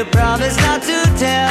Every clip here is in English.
The stars on 45 keep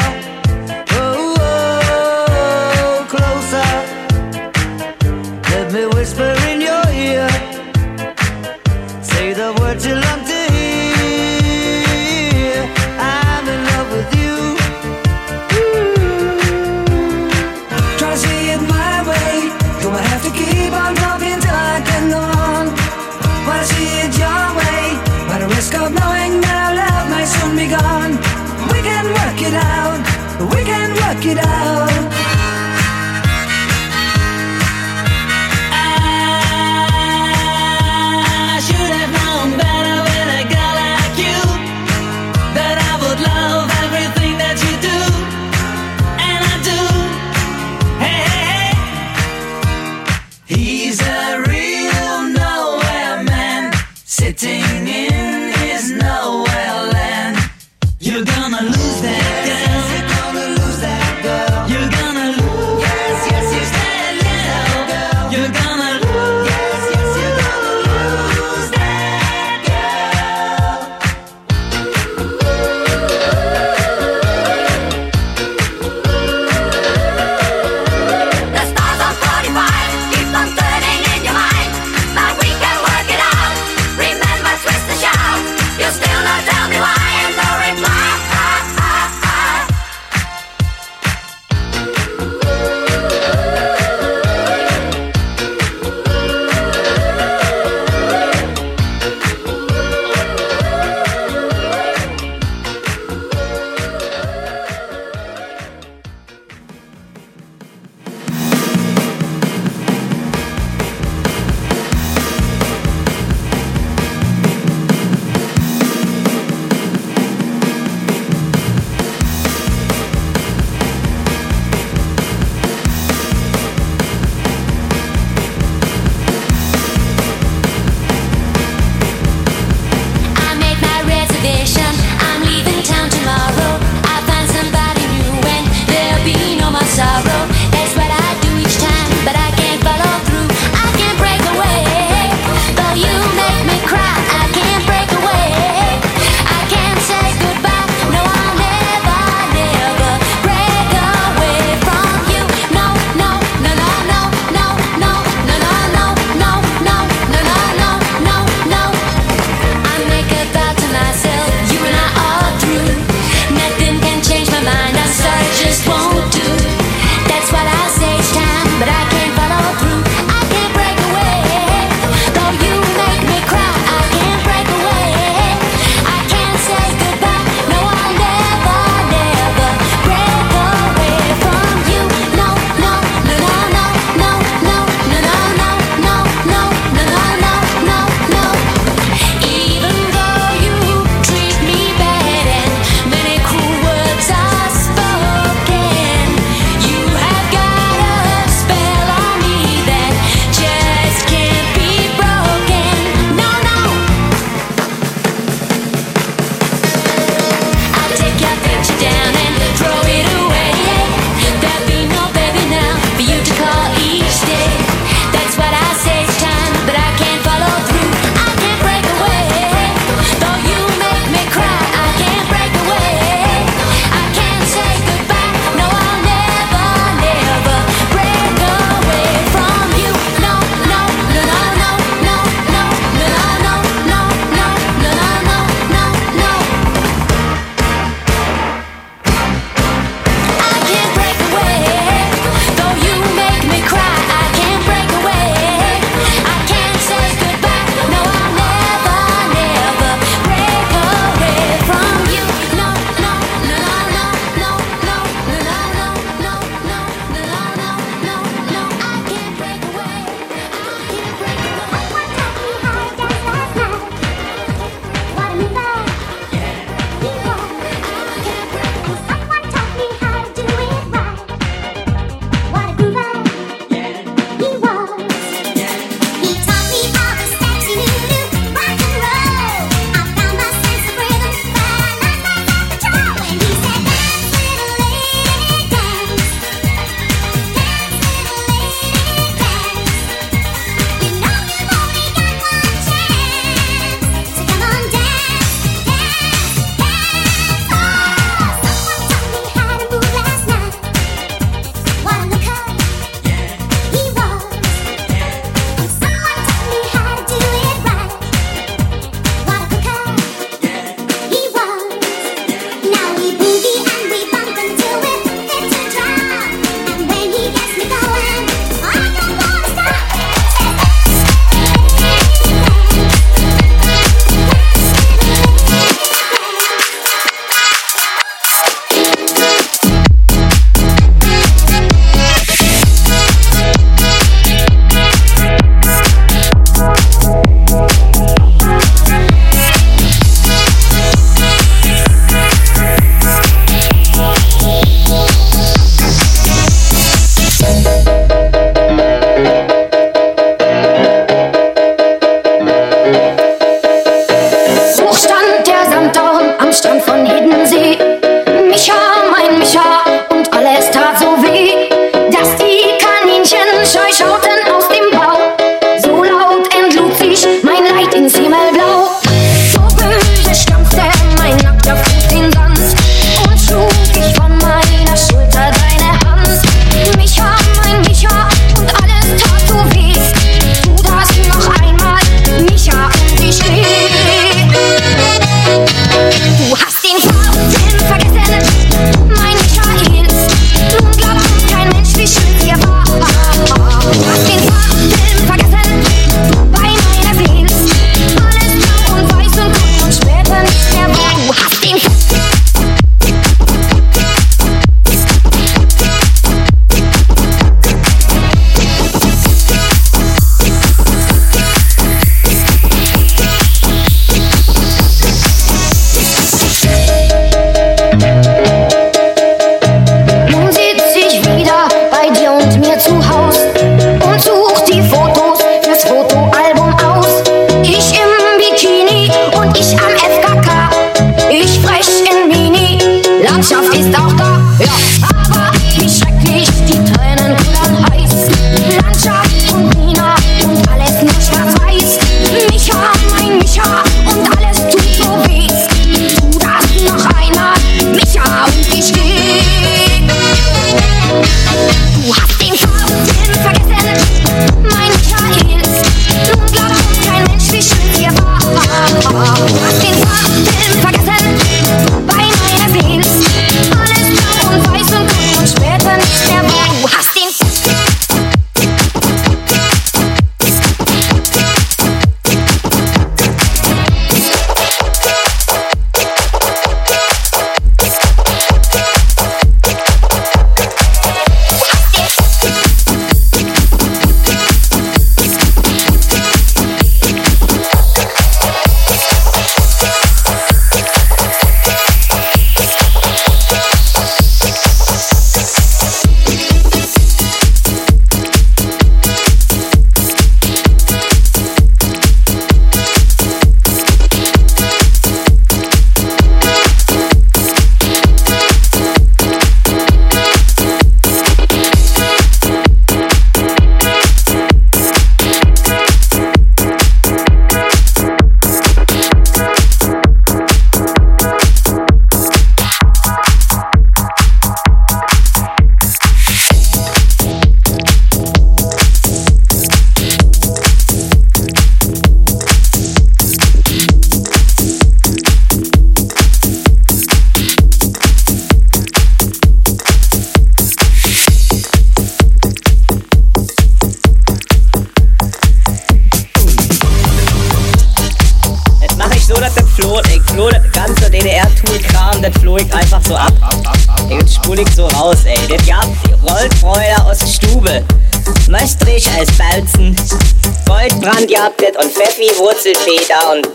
Goldbrand jagtet und Pfeffi Wurzelfeder und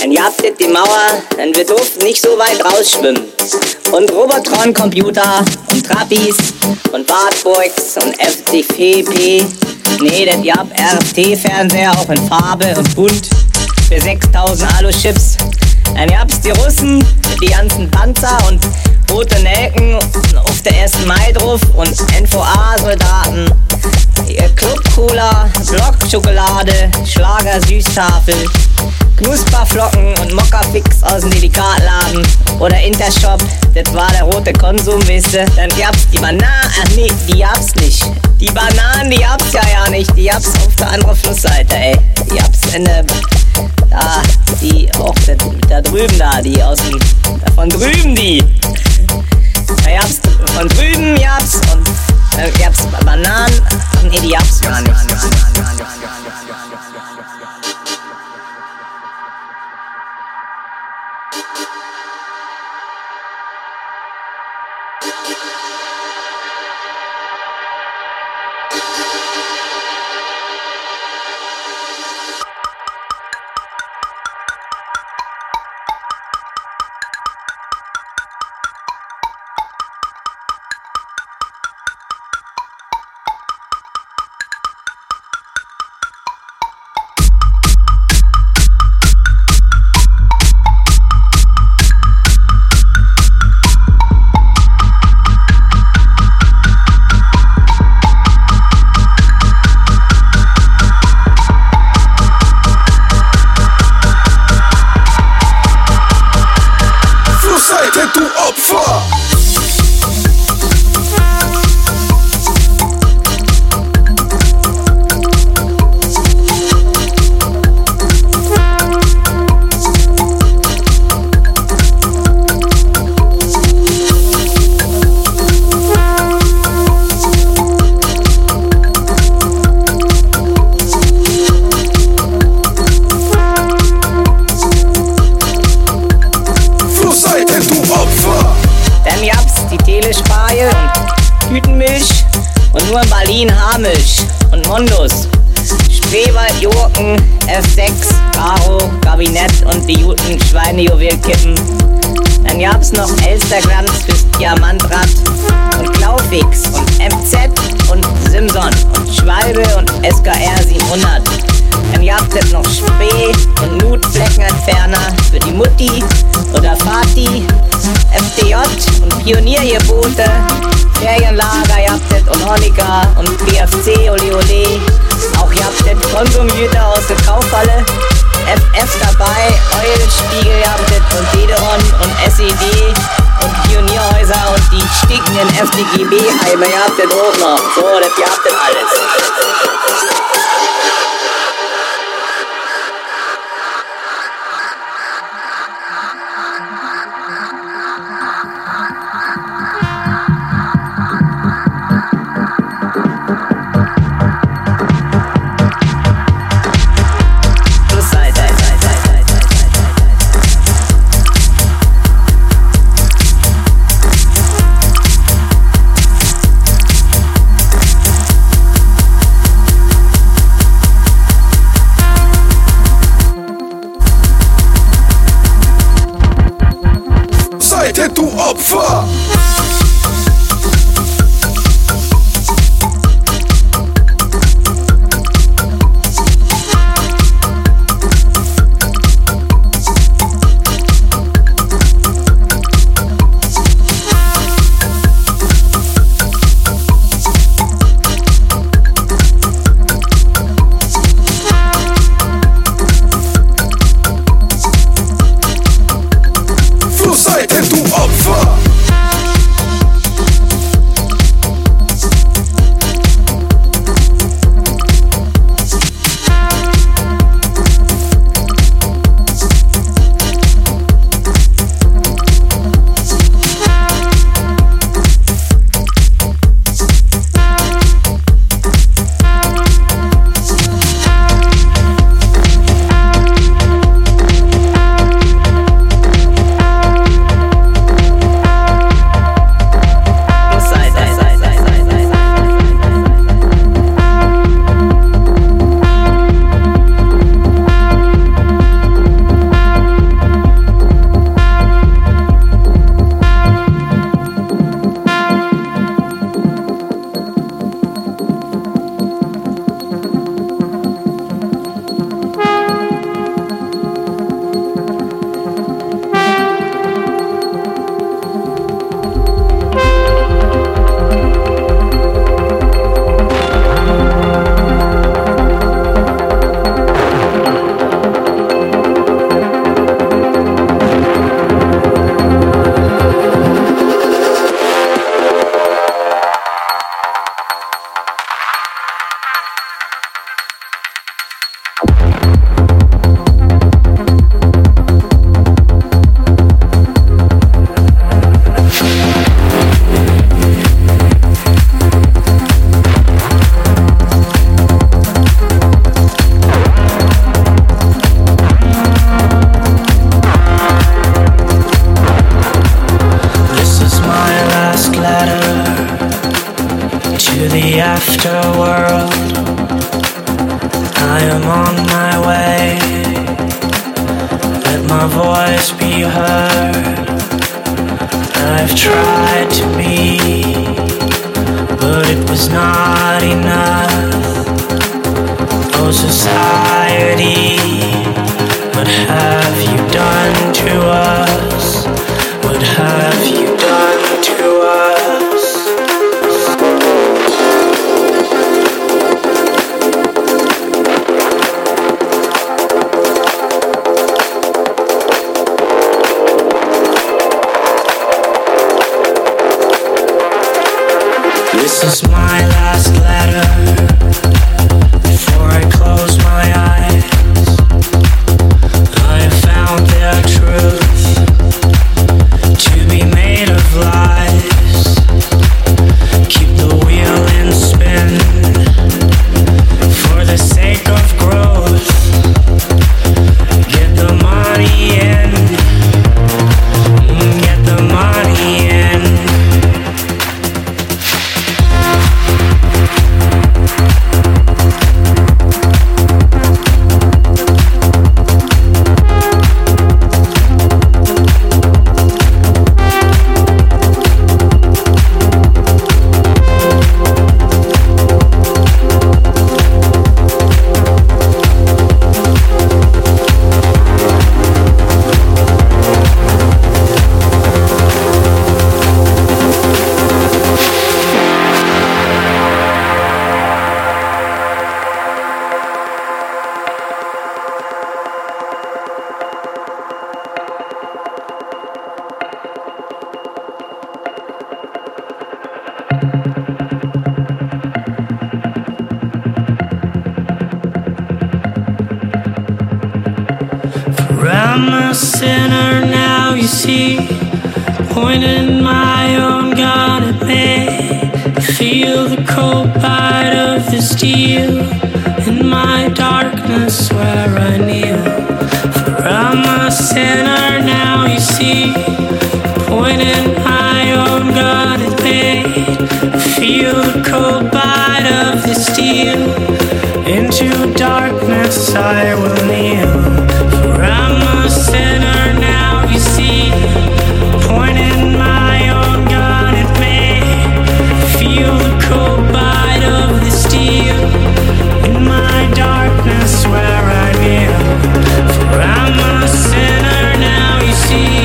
dann jagtet die Mauer, denn wir durften nicht so weit rausschwimmen. Und Robotron-Computer und Trappis und Bartburgs und FTP. Nee, das gab RT-Fernseher auch in Farbe und bunt für 6000 Alu-Chips. Dann gab's die Russen, die ganzen Panzer und rote Nelken auf der 1. Mai drauf und NVA-Soldaten. Club-Cola, Block-Schokolade, Schlager-Süßtafel, Knusperflocken und Mokka-Fix aus dem Delikatladen oder Intershop, das war der rote Konsum, weißt du. Dann gab's die Bananen, ach nee, die gab's nicht. Die Bananen, die gab's ja ja nicht, die gab's auf der anderen Flussseite, ey. Die gab's in der, da, die, auch da, da drüben da, die aus dem, da von drüben die. Da gab's von drüben gab's und Oh, da gab's Bananen, nee, die gab's gar nicht. in Spanien Tütenmilch und nur in Berlin Hamisch und Mondos. Spreewald, Jurken, F6, Garo, Kabinett und die Juten Schweinejuwelkippen. Dann gab's noch Elsterglanz bis Diamantrad und Klaufix und MZ und Simson und Schwalbe und SKR 700. Dann gab's jetzt noch Spee und Nutfleckenentferner für die Mutti oder Fati FDJ und Pionier Ferienlager, Boote, Ferienlager Jabtet und Honecker und BFC, Ole Ole. Auch Jabtet habt Konsumgüter aus der Kaufhalle, FF dabei, Eulenspiegel, Jabtet und Dederon und SED und Pionierhäuser und die stickenden FDGB-Heime, Jabtet habt noch. So, das, ihr habt das alles. I'm a sinner now, you see, pointing my own gun at me. Feel the cold bite of the steel in my darkness where I kneel. For I'm a sinner now, you see, pointing my own gun at me. Feel the cold bite of the steel. Into darkness I will kneel. Darkness where I kneel. For I'm a sinner now, you see,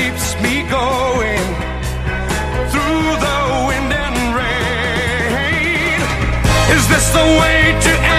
keeps me going through the wind and rain. Is this the way to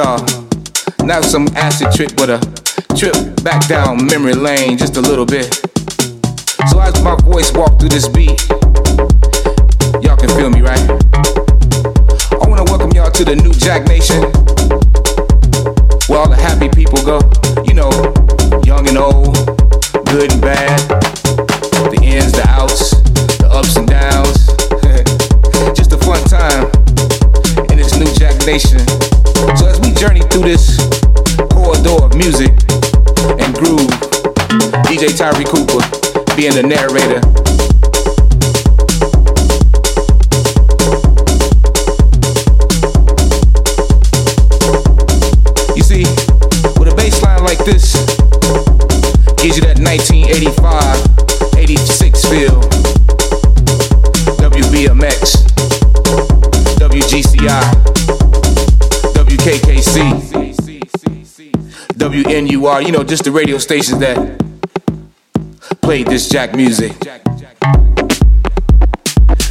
y'all. Not some acid trip, but a trip back down memory lane just a little bit. So as my voice walk through this beat, y'all can feel me, right? I wanna welcome y'all to the new Jack Nation. Where all the happy people go. Tyree Cooper being the narrator. You see, with a bass line like this, gives you that 1985, 86 feel. WBMX, WGCI, WKKC, WNUR, you know, just the radio stations that played this Jack music.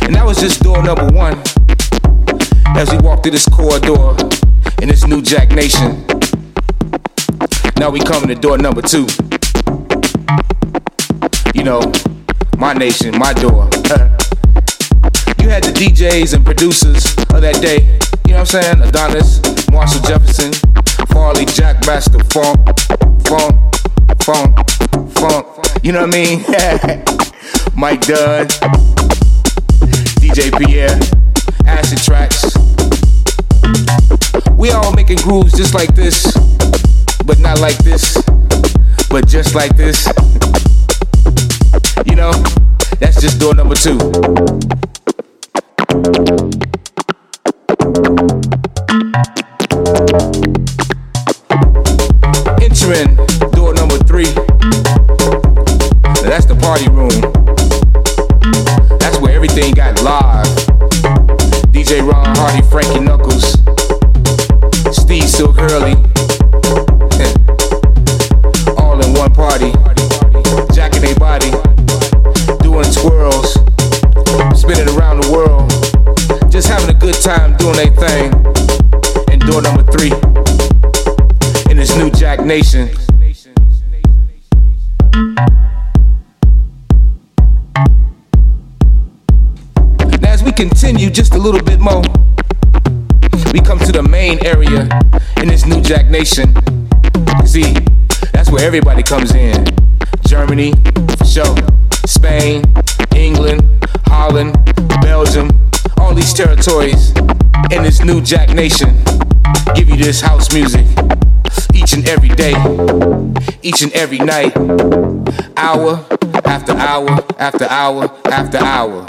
And that was just door number one as we walk through this corridor in this new Jack Nation. Now we coming to door number two. You know, my nation, my door. you had the DJs and producers of that day. You know what I'm saying? Adonis, Marshall Jefferson, Farley, Jack Master, Funk, Funk, Funk, Funk. You know what I mean? Mike Dunn, DJ Pierre, Acid Tracks. We all making grooves just like this, but not like this, but just like this. You know, that's just door number two. Entering door number three. Party room. That's where everything got live. DJ Ron Hardy, Frankie Knuckles, Steve Silk Hurley. All in one party. Jacking their body. Doing twirls. Spinning around the world. Just having a good time doing their thing. And door number three. In this new Jack Nation. Just a little bit more, we come to the main area in this new Jack Nation. See, that's where everybody comes in. Germany, sure. Spain, England, Holland, Belgium, all these territories in this new Jack Nation give you this house music each and every day, each and every night, hour after hour after hour after hour.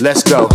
Let's go.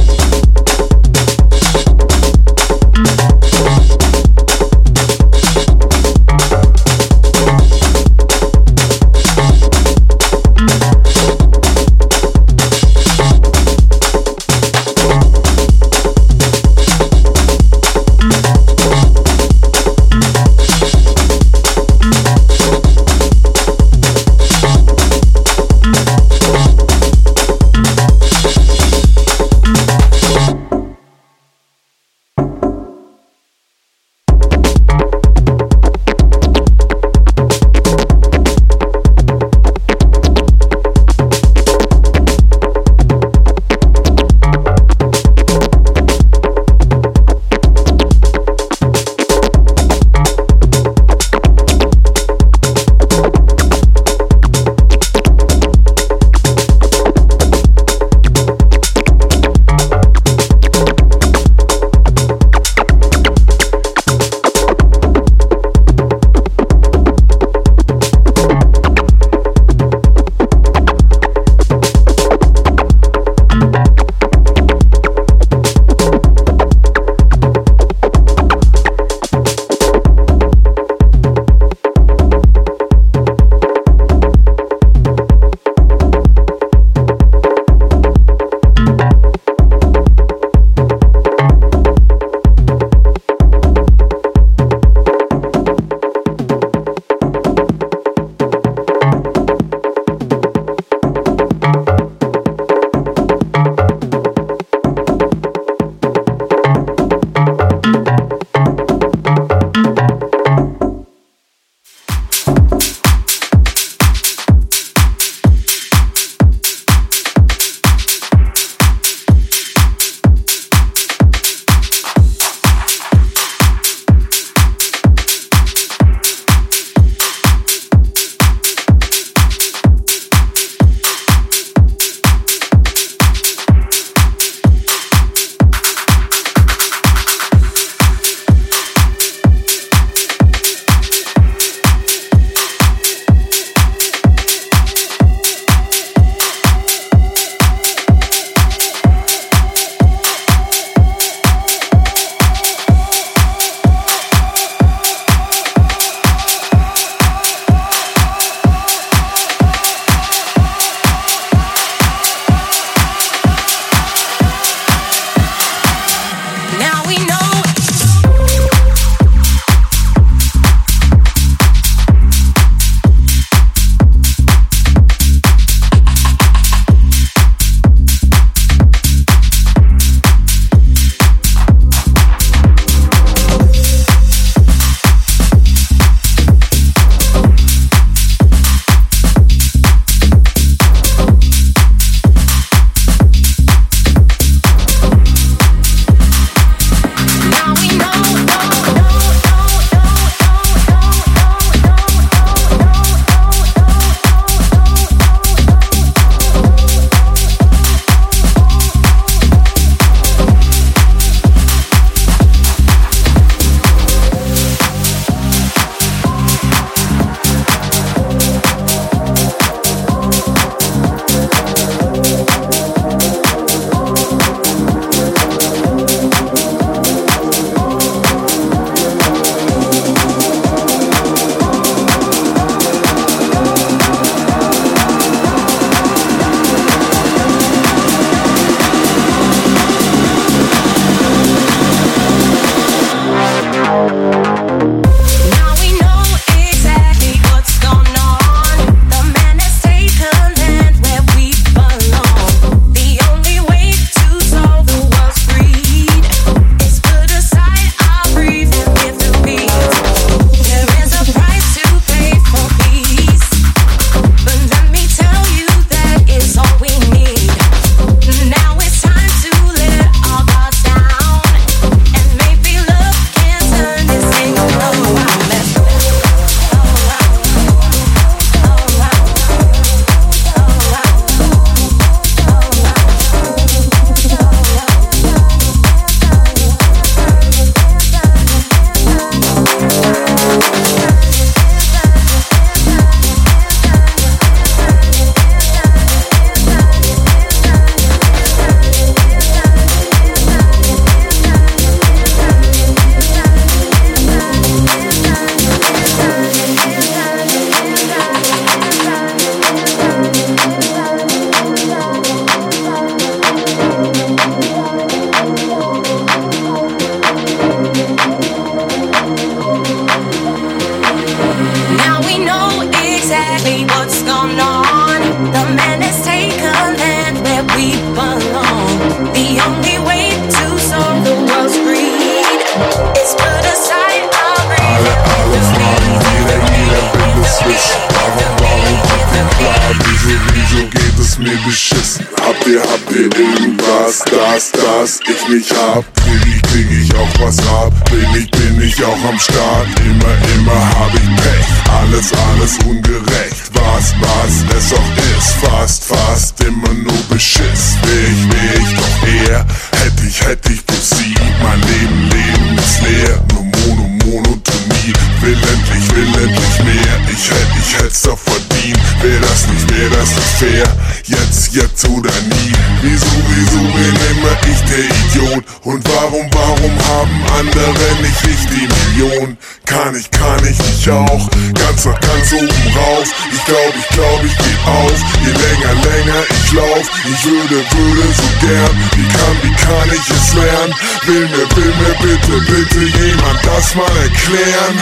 Immer, immer hab ich Pech. Alles, alles ungerecht. Was, was es auch ist. Fast, fast immer nur Beschiss. Wär ich, wär ich doch eher. Hätte ich, hätte ich sie. Mein Leben, Leben ist leer. Nur Mono, Monotonie. Will endlich, will endlich mehr. Ich hätt, ich hätt's doch verdient. Wär das nicht, wär das nicht fair? Jetzt, jetzt oder nie. Wieso, wieso bin immer ich der Idiot? Und warum, warum haben andere nicht ich die Million? Kann ich, kann ich nicht auch? Ganz nach ganz oben rauf. Ich glaub, ich glaub, ich geh auf. Je länger, länger ich lauf. Ich würde, würde so gern. Wie kann, wie kann ich es lernen? Will mir, will mir bitte, bitte jemand das mal erklären?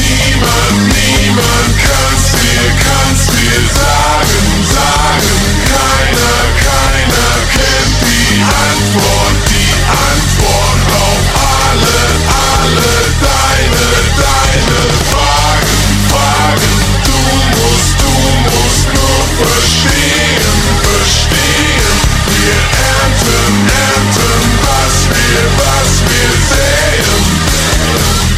Niemand, niemand kann's dir, kann's dir sagen, sagen. Keiner, keiner kennt die Antwort, die Antwort auf alle, alle deine, deine Fragen, Fragen. Du musst, du musst nur verstehen, verstehen. Wir ernten, ernten, was wir, was wir säen.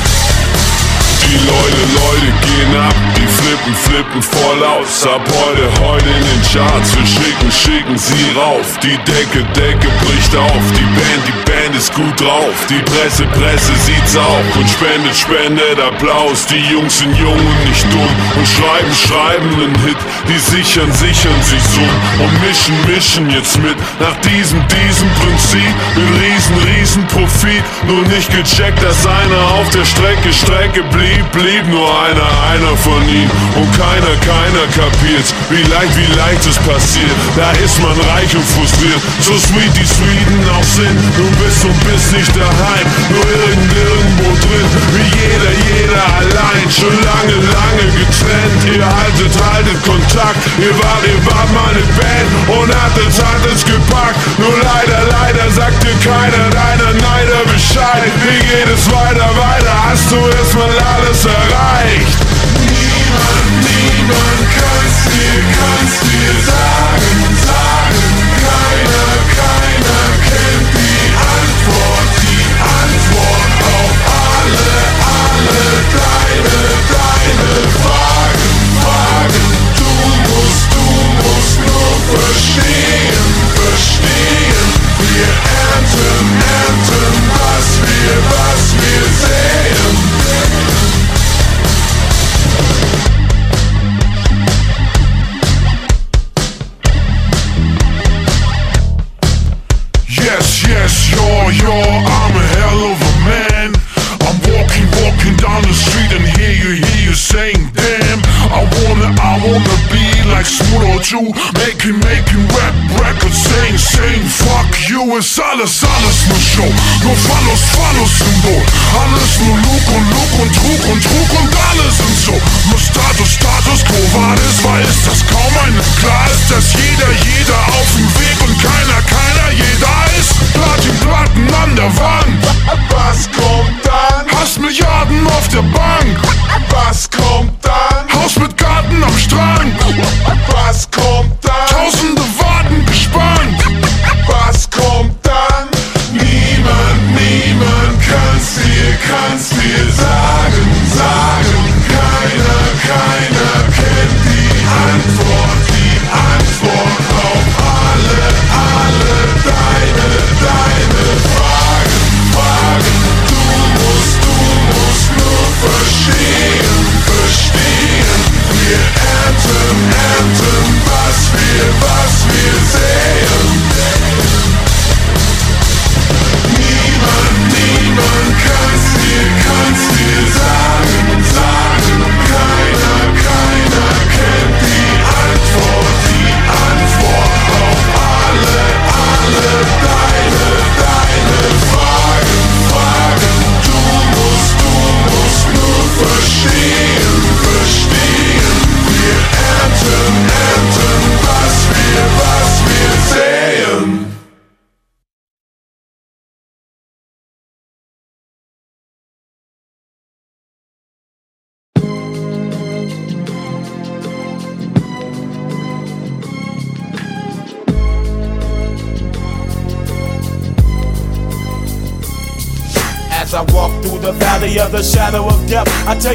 Die Leute, Leute gehen ab, die flippen, flippen voll aus. Ab heute, heute in den Charts, wir schicken, schicken sie rauf. Die Decke, Decke bricht auf, die Band, die Band ist gut drauf. Die Presse, Presse sieht's auch und spendet, spendet Applaus. Die Jungs sind jung und nicht dumm und schreiben, schreiben einen Hit. Die sichern, sichern sich so und mischen, mischen jetzt mit. Nach diesem, diesem Prinzip mit riesen, riesen Profit. Nur nicht gecheckt, dass einer auf der Strecke, Strecke blieb, blieb nur einer, einer von ihnen. Und keiner, keiner kapiert's, wie leicht, wie leicht es passiert. Da ist man reich und frustriert, so sweet die Sweden auch sind. Du bist und bist nicht daheim, nur irgend, irgendwo drin. Wie jeder, jeder allein, schon lange, lange getrennt. Ihr haltet, haltet Kontakt, ihr wart, ihr wart meine Band und hattet, hattet's gepackt. Nur leider, leider sagt dir keiner deiner Neider Bescheid. Wie geht es weiter, weiter? Hast du erstmal alles erreicht? Niemand, niemand kann's dir, kann's dir sagen, sagen. Keiner, keiner kennt die Antwort, die Antwort auf alle, alle deine, deine Fragen, Fragen. Du musst, du musst nur verstehen, verstehen. Wir ernten, ernten, was wir, was wir sehen. Oh, you're, you're, I'm a hell of a man. I'm walking, walking down the street and hear you, hear you saying, damn. I wanna, I wanna be like Smooth or Jew, making, making rap records, saying, saying, fuck you, ist alles, alles nur Show. Nur Fallos, Fallos-Symbol. Alles nur Lug und Lug und Trug und Trug und alles und so. Nur Status, Status Quo war das, war ist das kaum eine. Klar ist, dass jeder, jeder auf dem Weg und keiner, keiner, jeder ist. Platin, Platten der Wand. Was kommt dann? Hast Milliarden auf der Bank. Was kommt dann? Haus mit Garten am Strand.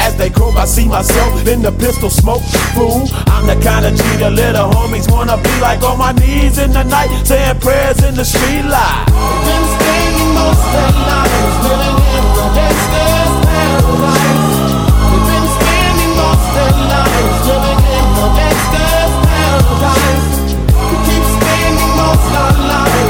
As they croak, I see myself in the pistol smoke. Fool, I'm the kind of G the little homies wanna be like on my knees in the night, saying prayers in the street light. Been spending most their lives living in the gangster's paradise. We've been spending most their lives living in the gangster's paradise. We keep spending most our lives